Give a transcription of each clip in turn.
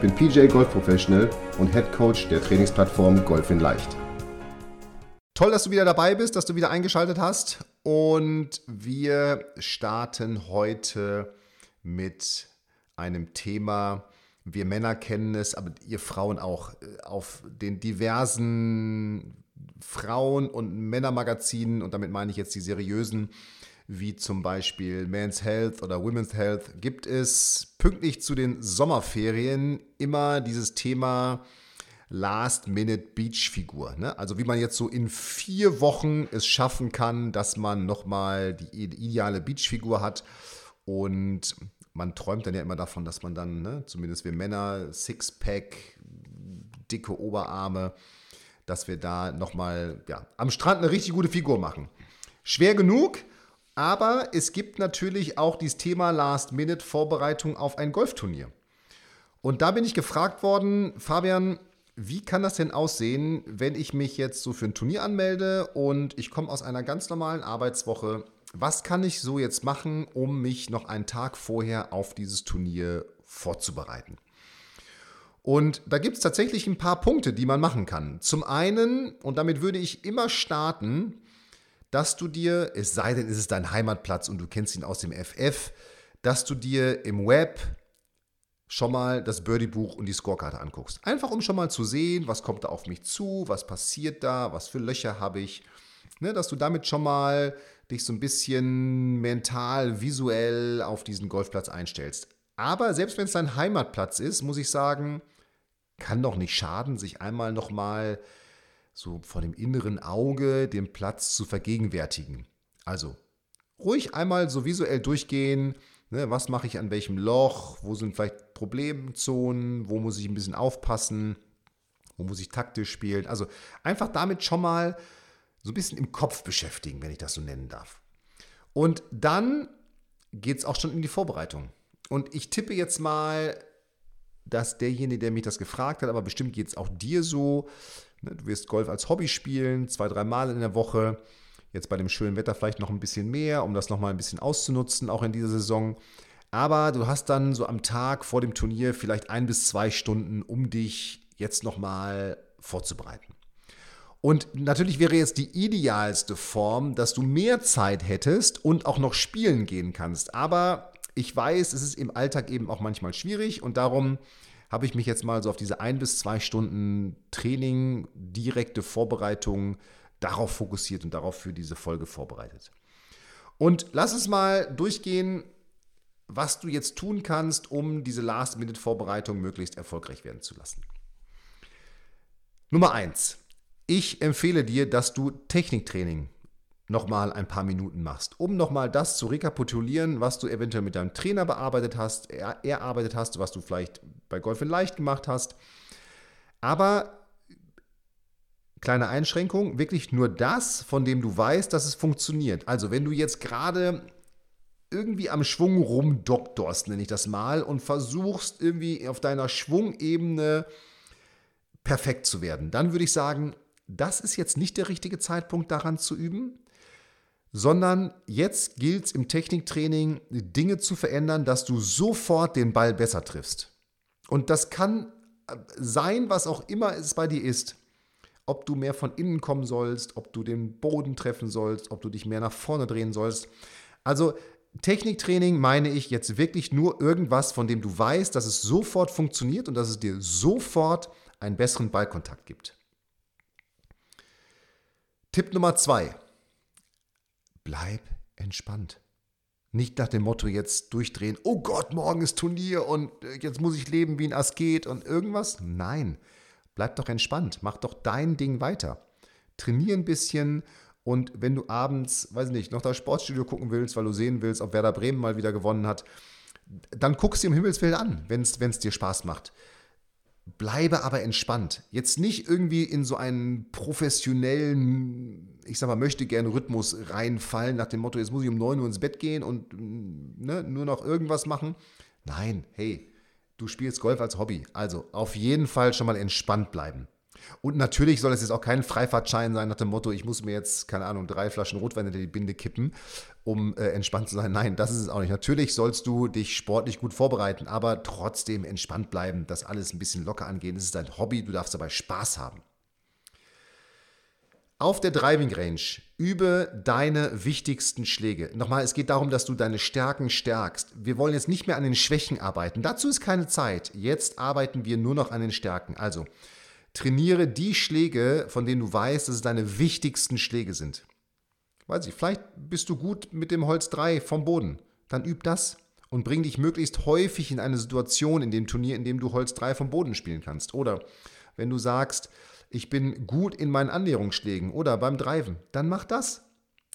bin PJ Golf Professional und Head Coach der Trainingsplattform Golf in Leicht. Toll, dass du wieder dabei bist, dass du wieder eingeschaltet hast. Und wir starten heute mit einem Thema, wir Männer kennen es, aber ihr Frauen auch, äh, auf den diversen Frauen- und Männermagazinen, und damit meine ich jetzt die seriösen, wie zum Beispiel Men's Health oder Women's Health, gibt es pünktlich zu den Sommerferien immer dieses Thema Last-Minute-Beach-Figur. Ne? Also wie man jetzt so in vier Wochen es schaffen kann, dass man nochmal die ideale Beach-Figur hat. Und man träumt dann ja immer davon, dass man dann, ne, zumindest wir Männer, Sixpack, dicke Oberarme, dass wir da nochmal ja, am Strand eine richtig gute Figur machen. Schwer genug, aber es gibt natürlich auch dieses Thema Last-Minute-Vorbereitung auf ein Golfturnier. Und da bin ich gefragt worden, Fabian, wie kann das denn aussehen, wenn ich mich jetzt so für ein Turnier anmelde und ich komme aus einer ganz normalen Arbeitswoche? Was kann ich so jetzt machen, um mich noch einen Tag vorher auf dieses Turnier vorzubereiten? Und da gibt es tatsächlich ein paar Punkte, die man machen kann. Zum einen, und damit würde ich immer starten, dass du dir, es sei denn, es ist dein Heimatplatz und du kennst ihn aus dem FF, dass du dir im Web schon mal das Birdie-Buch und die Scorekarte anguckst. Einfach um schon mal zu sehen, was kommt da auf mich zu, was passiert da, was für Löcher habe ich. Ne, dass du damit schon mal dich so ein bisschen mental, visuell auf diesen Golfplatz einstellst. Aber selbst wenn es dein Heimatplatz ist, muss ich sagen, kann doch nicht schaden, sich einmal nochmal so vor dem inneren Auge den Platz zu vergegenwärtigen. Also ruhig einmal so visuell durchgehen, ne, was mache ich an welchem Loch, wo sind vielleicht Problemzonen, wo muss ich ein bisschen aufpassen, wo muss ich taktisch spielen. Also einfach damit schon mal so ein bisschen im Kopf beschäftigen, wenn ich das so nennen darf. Und dann geht es auch schon in die Vorbereitung. Und ich tippe jetzt mal, dass derjenige, der mich das gefragt hat, aber bestimmt geht es auch dir so, du wirst Golf als Hobby spielen, zwei, drei Mal in der Woche, jetzt bei dem schönen Wetter vielleicht noch ein bisschen mehr, um das nochmal ein bisschen auszunutzen, auch in dieser Saison. Aber du hast dann so am Tag vor dem Turnier vielleicht ein bis zwei Stunden, um dich jetzt nochmal vorzubereiten. Und natürlich wäre jetzt die idealste Form, dass du mehr Zeit hättest und auch noch spielen gehen kannst. Aber ich weiß, es ist im Alltag eben auch manchmal schwierig und darum habe ich mich jetzt mal so auf diese ein bis zwei Stunden Training, direkte Vorbereitung darauf fokussiert und darauf für diese Folge vorbereitet. Und lass es mal durchgehen, was du jetzt tun kannst, um diese Last-Minute-Vorbereitung möglichst erfolgreich werden zu lassen. Nummer eins: Ich empfehle dir, dass du Techniktraining nochmal ein paar Minuten machst, um nochmal das zu rekapitulieren, was du eventuell mit deinem Trainer bearbeitet hast, erarbeitet hast, was du vielleicht bei Golf in Leicht gemacht hast. Aber kleine Einschränkung, wirklich nur das, von dem du weißt, dass es funktioniert. Also wenn du jetzt gerade irgendwie am Schwung rumdoktorst, nenne ich das mal, und versuchst irgendwie auf deiner Schwungebene perfekt zu werden, dann würde ich sagen, das ist jetzt nicht der richtige Zeitpunkt daran zu üben sondern jetzt gilt es im Techniktraining, Dinge zu verändern, dass du sofort den Ball besser triffst. Und das kann äh, sein, was auch immer es bei dir ist. Ob du mehr von innen kommen sollst, ob du den Boden treffen sollst, ob du dich mehr nach vorne drehen sollst. Also Techniktraining meine ich jetzt wirklich nur irgendwas, von dem du weißt, dass es sofort funktioniert und dass es dir sofort einen besseren Ballkontakt gibt. Tipp Nummer zwei bleib entspannt. Nicht nach dem Motto jetzt durchdrehen, oh Gott, morgen ist Turnier und äh, jetzt muss ich leben wie ein Asket und irgendwas. Nein, bleib doch entspannt, mach doch dein Ding weiter. Trainier ein bisschen und wenn du abends, weiß nicht, noch das Sportstudio gucken willst, weil du sehen willst, ob Werder Bremen mal wieder gewonnen hat, dann guckst du im Himmelsfeld an, wenn es dir Spaß macht. Bleibe aber entspannt. Jetzt nicht irgendwie in so einen professionellen, ich sag mal, möchte gerne Rhythmus reinfallen, nach dem Motto, jetzt muss ich um 9 Uhr ins Bett gehen und ne, nur noch irgendwas machen. Nein, hey, du spielst Golf als Hobby. Also auf jeden Fall schon mal entspannt bleiben. Und natürlich soll es jetzt auch kein Freifahrtschein sein nach dem Motto, ich muss mir jetzt, keine Ahnung, drei Flaschen Rotwein in die Binde kippen, um äh, entspannt zu sein. Nein, das ist es auch nicht. Natürlich sollst du dich sportlich gut vorbereiten, aber trotzdem entspannt bleiben, das alles ein bisschen locker angehen. Es ist ein Hobby, du darfst dabei Spaß haben. Auf der Driving Range übe deine wichtigsten Schläge. Nochmal, es geht darum, dass du deine Stärken stärkst. Wir wollen jetzt nicht mehr an den Schwächen arbeiten. Dazu ist keine Zeit. Jetzt arbeiten wir nur noch an den Stärken. Also, trainiere die Schläge, von denen du weißt, dass es deine wichtigsten Schläge sind. Weiß ich, vielleicht bist du gut mit dem Holz 3 vom Boden. Dann üb das und bring dich möglichst häufig in eine Situation in dem Turnier, in dem du Holz 3 vom Boden spielen kannst. Oder wenn du sagst, ich bin gut in meinen Annäherungsschlägen oder beim Driven, dann mach das.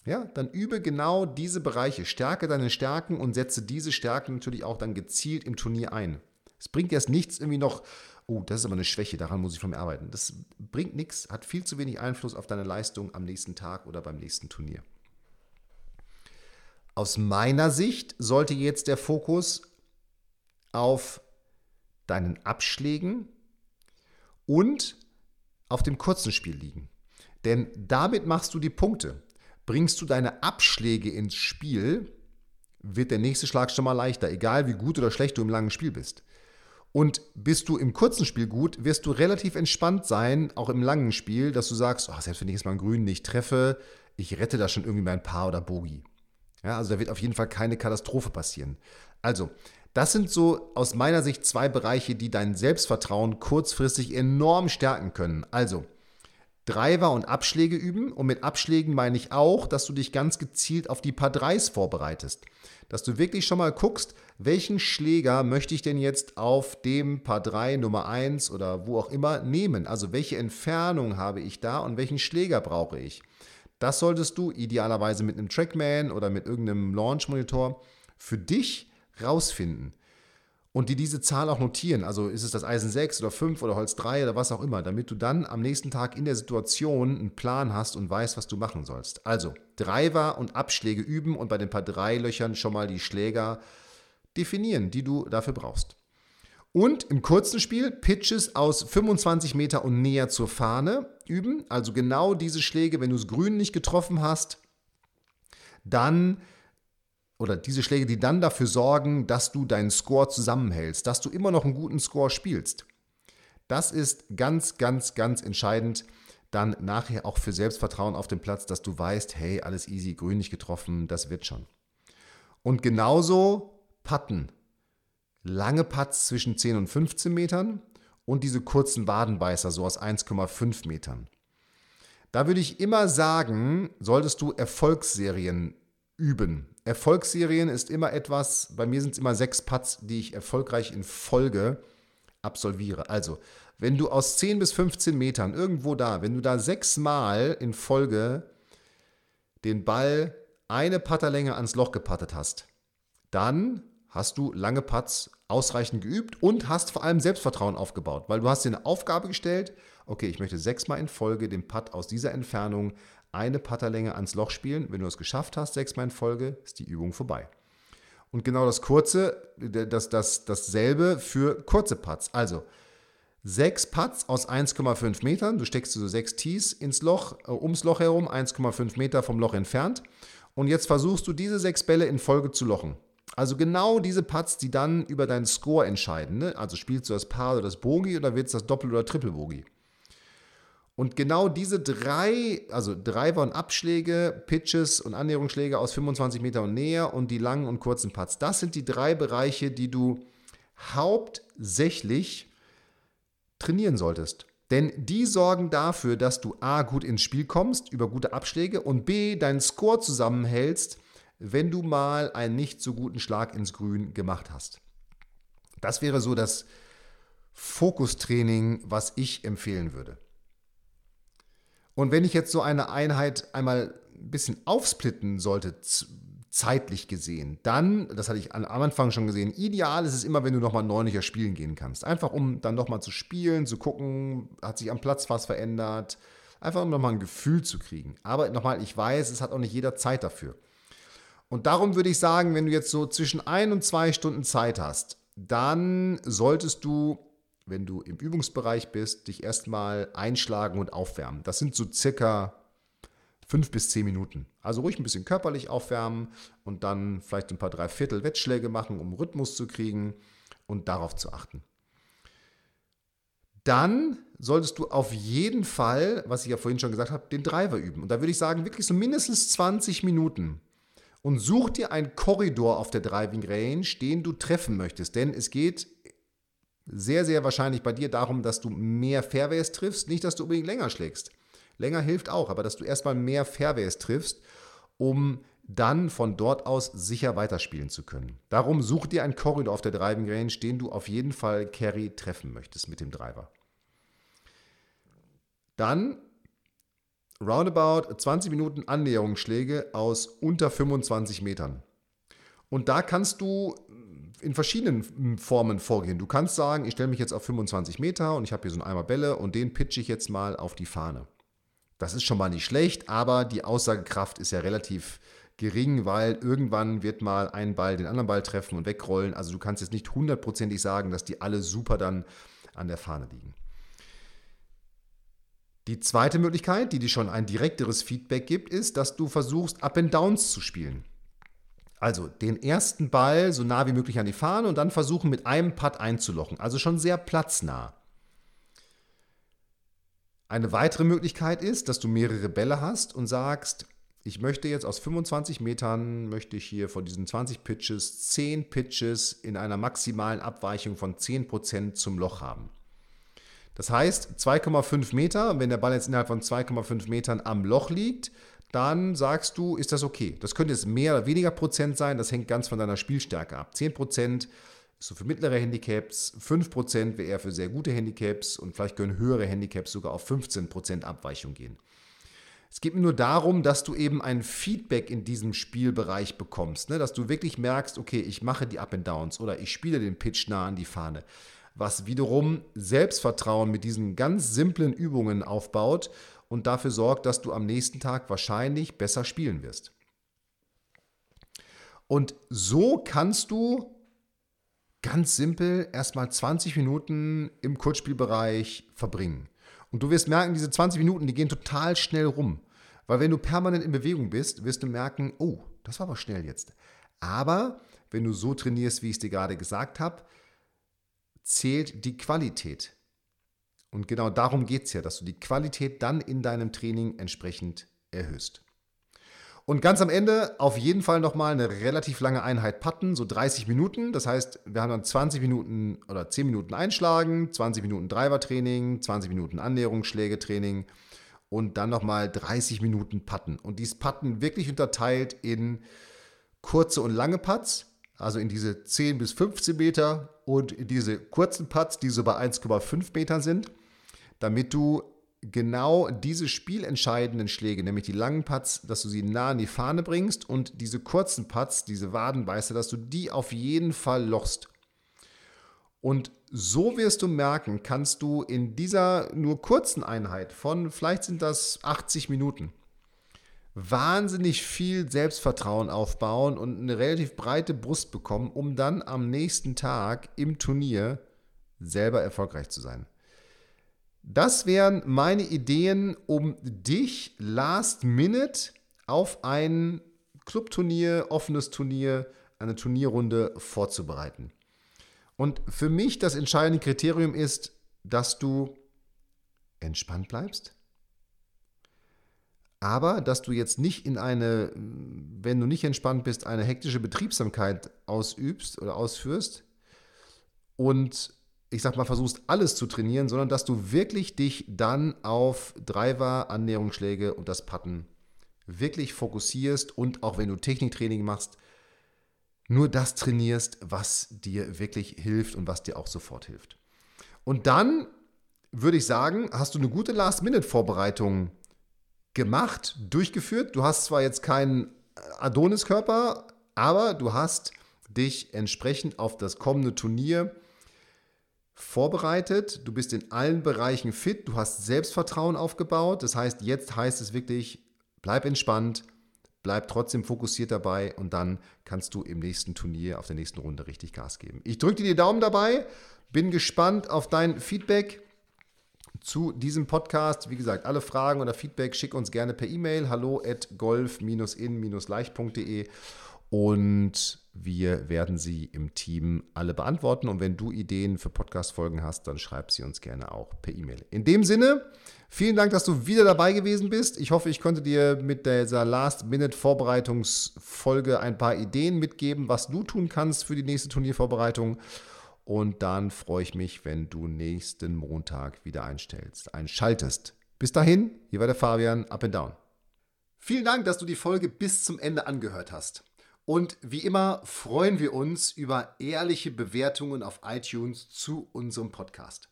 Ja, dann übe genau diese Bereiche, stärke deine Stärken und setze diese Stärken natürlich auch dann gezielt im Turnier ein. Es bringt erst nichts irgendwie noch oh, das ist aber eine Schwäche, daran muss ich von mir arbeiten. Das bringt nichts, hat viel zu wenig Einfluss auf deine Leistung am nächsten Tag oder beim nächsten Turnier. Aus meiner Sicht sollte jetzt der Fokus auf deinen Abschlägen und auf dem kurzen Spiel liegen. Denn damit machst du die Punkte. Bringst du deine Abschläge ins Spiel, wird der nächste Schlag schon mal leichter, egal wie gut oder schlecht du im langen Spiel bist. Und bist du im kurzen Spiel gut, wirst du relativ entspannt sein, auch im langen Spiel, dass du sagst, oh, selbst wenn ich jetzt mal einen Grün nicht treffe, ich rette da schon irgendwie mein Paar oder Bogie. Ja, also da wird auf jeden Fall keine Katastrophe passieren. Also, das sind so aus meiner Sicht zwei Bereiche, die dein Selbstvertrauen kurzfristig enorm stärken können. Also, Driver und Abschläge üben. Und mit Abschlägen meine ich auch, dass du dich ganz gezielt auf die Paar 3s vorbereitest. Dass du wirklich schon mal guckst, welchen Schläger möchte ich denn jetzt auf dem Paar 3 Nummer 1 oder wo auch immer nehmen? Also welche Entfernung habe ich da und welchen Schläger brauche ich? Das solltest du idealerweise mit einem Trackman oder mit irgendeinem Launch-Monitor für dich rausfinden und die diese Zahl auch notieren. Also ist es das Eisen 6 oder 5 oder Holz 3 oder was auch immer, damit du dann am nächsten Tag in der Situation einen Plan hast und weißt, was du machen sollst. Also Driver und Abschläge üben und bei den paar drei Löchern schon mal die Schläger definieren, die du dafür brauchst. Und im kurzen Spiel Pitches aus 25 Meter und näher zur Fahne üben. Also genau diese Schläge, wenn du es grün nicht getroffen hast, dann oder diese Schläge, die dann dafür sorgen, dass du deinen Score zusammenhältst, dass du immer noch einen guten Score spielst. Das ist ganz, ganz, ganz entscheidend dann nachher auch für Selbstvertrauen auf dem Platz, dass du weißt, hey, alles easy, grün nicht getroffen, das wird schon. Und genauso Patten. Lange Putts zwischen 10 und 15 Metern und diese kurzen Wadenbeißer so aus 1,5 Metern. Da würde ich immer sagen, solltest du Erfolgsserien üben. Erfolgsserien ist immer etwas, bei mir sind es immer sechs Putts, die ich erfolgreich in Folge absolviere. Also, wenn du aus 10 bis 15 Metern irgendwo da, wenn du da sechsmal in Folge den Ball eine Putterlänge ans Loch gepattet hast, dann hast du lange Putts ausreichend geübt und hast vor allem Selbstvertrauen aufgebaut, weil du hast dir eine Aufgabe gestellt, okay, ich möchte sechsmal in Folge den Putt aus dieser Entfernung eine Putterlänge ans Loch spielen. Wenn du es geschafft hast, sechsmal in Folge, ist die Übung vorbei. Und genau das kurze, das, das, dasselbe für kurze Putts. Also sechs Putts aus 1,5 Metern. Du steckst so sechs Tees ins Loch, äh, ums Loch herum, 1,5 Meter vom Loch entfernt. Und jetzt versuchst du diese sechs Bälle in Folge zu lochen. Also genau diese Putts, die dann über deinen Score entscheiden. Ne? Also spielst du das Paar oder das Bogie oder wird es das Doppel- oder Triple-Bogie? Und genau diese drei, also Driver und Abschläge, Pitches und Annäherungsschläge aus 25 Meter und näher und die langen und kurzen Putts, das sind die drei Bereiche, die du hauptsächlich trainieren solltest. Denn die sorgen dafür, dass du A gut ins Spiel kommst über gute Abschläge und B deinen Score zusammenhältst, wenn du mal einen nicht so guten Schlag ins Grün gemacht hast. Das wäre so das Fokustraining, was ich empfehlen würde. Und wenn ich jetzt so eine Einheit einmal ein bisschen aufsplitten sollte, zeitlich gesehen. Dann, das hatte ich am Anfang schon gesehen, ideal ist es immer, wenn du nochmal neunlicher spielen gehen kannst. Einfach um dann nochmal zu spielen, zu gucken, hat sich am Platz was verändert. Einfach um nochmal ein Gefühl zu kriegen. Aber nochmal, ich weiß, es hat auch nicht jeder Zeit dafür. Und darum würde ich sagen, wenn du jetzt so zwischen ein und zwei Stunden Zeit hast, dann solltest du, wenn du im Übungsbereich bist, dich erstmal einschlagen und aufwärmen. Das sind so circa fünf bis zehn Minuten. Also ruhig ein bisschen körperlich aufwärmen und dann vielleicht ein paar Dreiviertel Wettschläge machen, um Rhythmus zu kriegen und darauf zu achten. Dann solltest du auf jeden Fall, was ich ja vorhin schon gesagt habe, den Driver üben. Und da würde ich sagen, wirklich so mindestens 20 Minuten. Und such dir einen Korridor auf der Driving Range, den du treffen möchtest. Denn es geht sehr, sehr wahrscheinlich bei dir darum, dass du mehr Fairways triffst, nicht, dass du unbedingt länger schlägst. Länger hilft auch, aber dass du erstmal mehr Fairways triffst, um dann von dort aus sicher weiterspielen zu können. Darum such dir einen Korridor auf der Driving Range, den du auf jeden Fall Carry treffen möchtest mit dem Driver. Dann roundabout 20 Minuten Annäherungsschläge aus unter 25 Metern. Und da kannst du in verschiedenen Formen vorgehen. Du kannst sagen, ich stelle mich jetzt auf 25 Meter und ich habe hier so einen Eimer Bälle und den pitche ich jetzt mal auf die Fahne. Das ist schon mal nicht schlecht, aber die Aussagekraft ist ja relativ gering, weil irgendwann wird mal ein Ball den anderen Ball treffen und wegrollen. Also du kannst jetzt nicht hundertprozentig sagen, dass die alle super dann an der Fahne liegen. Die zweite Möglichkeit, die dir schon ein direkteres Feedback gibt, ist, dass du versuchst, Up and Downs zu spielen. Also den ersten Ball so nah wie möglich an die Fahne und dann versuchen mit einem Putt einzulochen. Also schon sehr platznah. Eine weitere Möglichkeit ist, dass du mehrere Bälle hast und sagst, ich möchte jetzt aus 25 Metern, möchte ich hier von diesen 20 Pitches 10 Pitches in einer maximalen Abweichung von 10% zum Loch haben. Das heißt, 2,5 Meter, wenn der Ball jetzt innerhalb von 2,5 Metern am Loch liegt, dann sagst du, ist das okay. Das könnte jetzt mehr oder weniger Prozent sein, das hängt ganz von deiner Spielstärke ab. 10 Prozent so für mittlere Handicaps, 5% wäre eher für sehr gute Handicaps und vielleicht können höhere Handicaps sogar auf 15% Abweichung gehen. Es geht mir nur darum, dass du eben ein Feedback in diesem Spielbereich bekommst, ne? dass du wirklich merkst, okay, ich mache die Up and Downs oder ich spiele den Pitch nah an die Fahne, was wiederum Selbstvertrauen mit diesen ganz simplen Übungen aufbaut und dafür sorgt, dass du am nächsten Tag wahrscheinlich besser spielen wirst. Und so kannst du ganz simpel erstmal 20 Minuten im Kurzspielbereich verbringen. Und du wirst merken, diese 20 Minuten, die gehen total schnell rum. Weil wenn du permanent in Bewegung bist, wirst du merken, oh, das war aber schnell jetzt. Aber wenn du so trainierst, wie ich es dir gerade gesagt habe, zählt die Qualität. Und genau darum geht es ja, dass du die Qualität dann in deinem Training entsprechend erhöhst. Und ganz am Ende auf jeden Fall nochmal eine relativ lange Einheit patten, so 30 Minuten. Das heißt, wir haben dann 20 Minuten oder 10 Minuten Einschlagen, 20 Minuten Driver-Training, 20 Minuten Annäherungsschlägetraining und dann nochmal 30 Minuten Patten. Und dieses Patten wirklich unterteilt in kurze und lange Putts, also in diese 10 bis 15 Meter und diese kurzen Putts, die so bei 1,5 Metern sind, damit du genau diese spielentscheidenden Schläge, nämlich die langen Putts, dass du sie nah an die Fahne bringst und diese kurzen Putts, diese Wadenbeißer, dass du die auf jeden Fall lochst. Und so wirst du merken, kannst du in dieser nur kurzen Einheit von, vielleicht sind das 80 Minuten, wahnsinnig viel Selbstvertrauen aufbauen und eine relativ breite Brust bekommen, um dann am nächsten Tag im Turnier selber erfolgreich zu sein. Das wären meine Ideen, um dich last minute auf ein Clubturnier, offenes Turnier, eine Turnierrunde vorzubereiten. Und für mich das entscheidende Kriterium ist, dass du entspannt bleibst, aber dass du jetzt nicht in eine, wenn du nicht entspannt bist, eine hektische Betriebsamkeit ausübst oder ausführst und ich sag mal, versuchst alles zu trainieren, sondern dass du wirklich dich dann auf Driver, Annäherungsschläge und das Putten wirklich fokussierst und auch wenn du Techniktraining machst, nur das trainierst, was dir wirklich hilft und was dir auch sofort hilft. Und dann würde ich sagen, hast du eine gute Last-Minute-Vorbereitung gemacht, durchgeführt. Du hast zwar jetzt keinen Adoniskörper, aber du hast dich entsprechend auf das kommende Turnier vorbereitet. Du bist in allen Bereichen fit. Du hast Selbstvertrauen aufgebaut. Das heißt, jetzt heißt es wirklich, bleib entspannt, bleib trotzdem fokussiert dabei und dann kannst du im nächsten Turnier, auf der nächsten Runde richtig Gas geben. Ich drücke dir die Daumen dabei, bin gespannt auf dein Feedback zu diesem Podcast. Wie gesagt, alle Fragen oder Feedback schick uns gerne per E-Mail hallo at golf-in-leicht.de und wir werden sie im Team alle beantworten. Und wenn du Ideen für Podcast-Folgen hast, dann schreib sie uns gerne auch per E-Mail. In dem Sinne, vielen Dank, dass du wieder dabei gewesen bist. Ich hoffe, ich konnte dir mit dieser Last-Minute-Vorbereitungsfolge ein paar Ideen mitgeben, was du tun kannst für die nächste Turniervorbereitung. Und dann freue ich mich, wenn du nächsten Montag wieder einstellst, einschaltest. Bis dahin, hier war der Fabian, up and down. Vielen Dank, dass du die Folge bis zum Ende angehört hast. Und wie immer freuen wir uns über ehrliche Bewertungen auf iTunes zu unserem Podcast.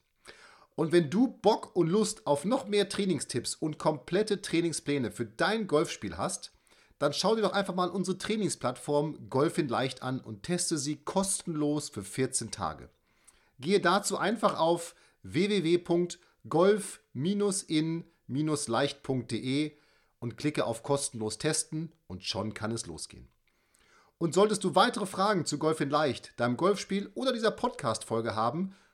Und wenn du Bock und Lust auf noch mehr Trainingstipps und komplette Trainingspläne für dein Golfspiel hast, dann schau dir doch einfach mal unsere Trainingsplattform Golf in Leicht an und teste sie kostenlos für 14 Tage. Gehe dazu einfach auf www.golf-in-leicht.de und klicke auf kostenlos testen und schon kann es losgehen. Und solltest du weitere Fragen zu Golf in Leicht, deinem Golfspiel oder dieser Podcast-Folge haben,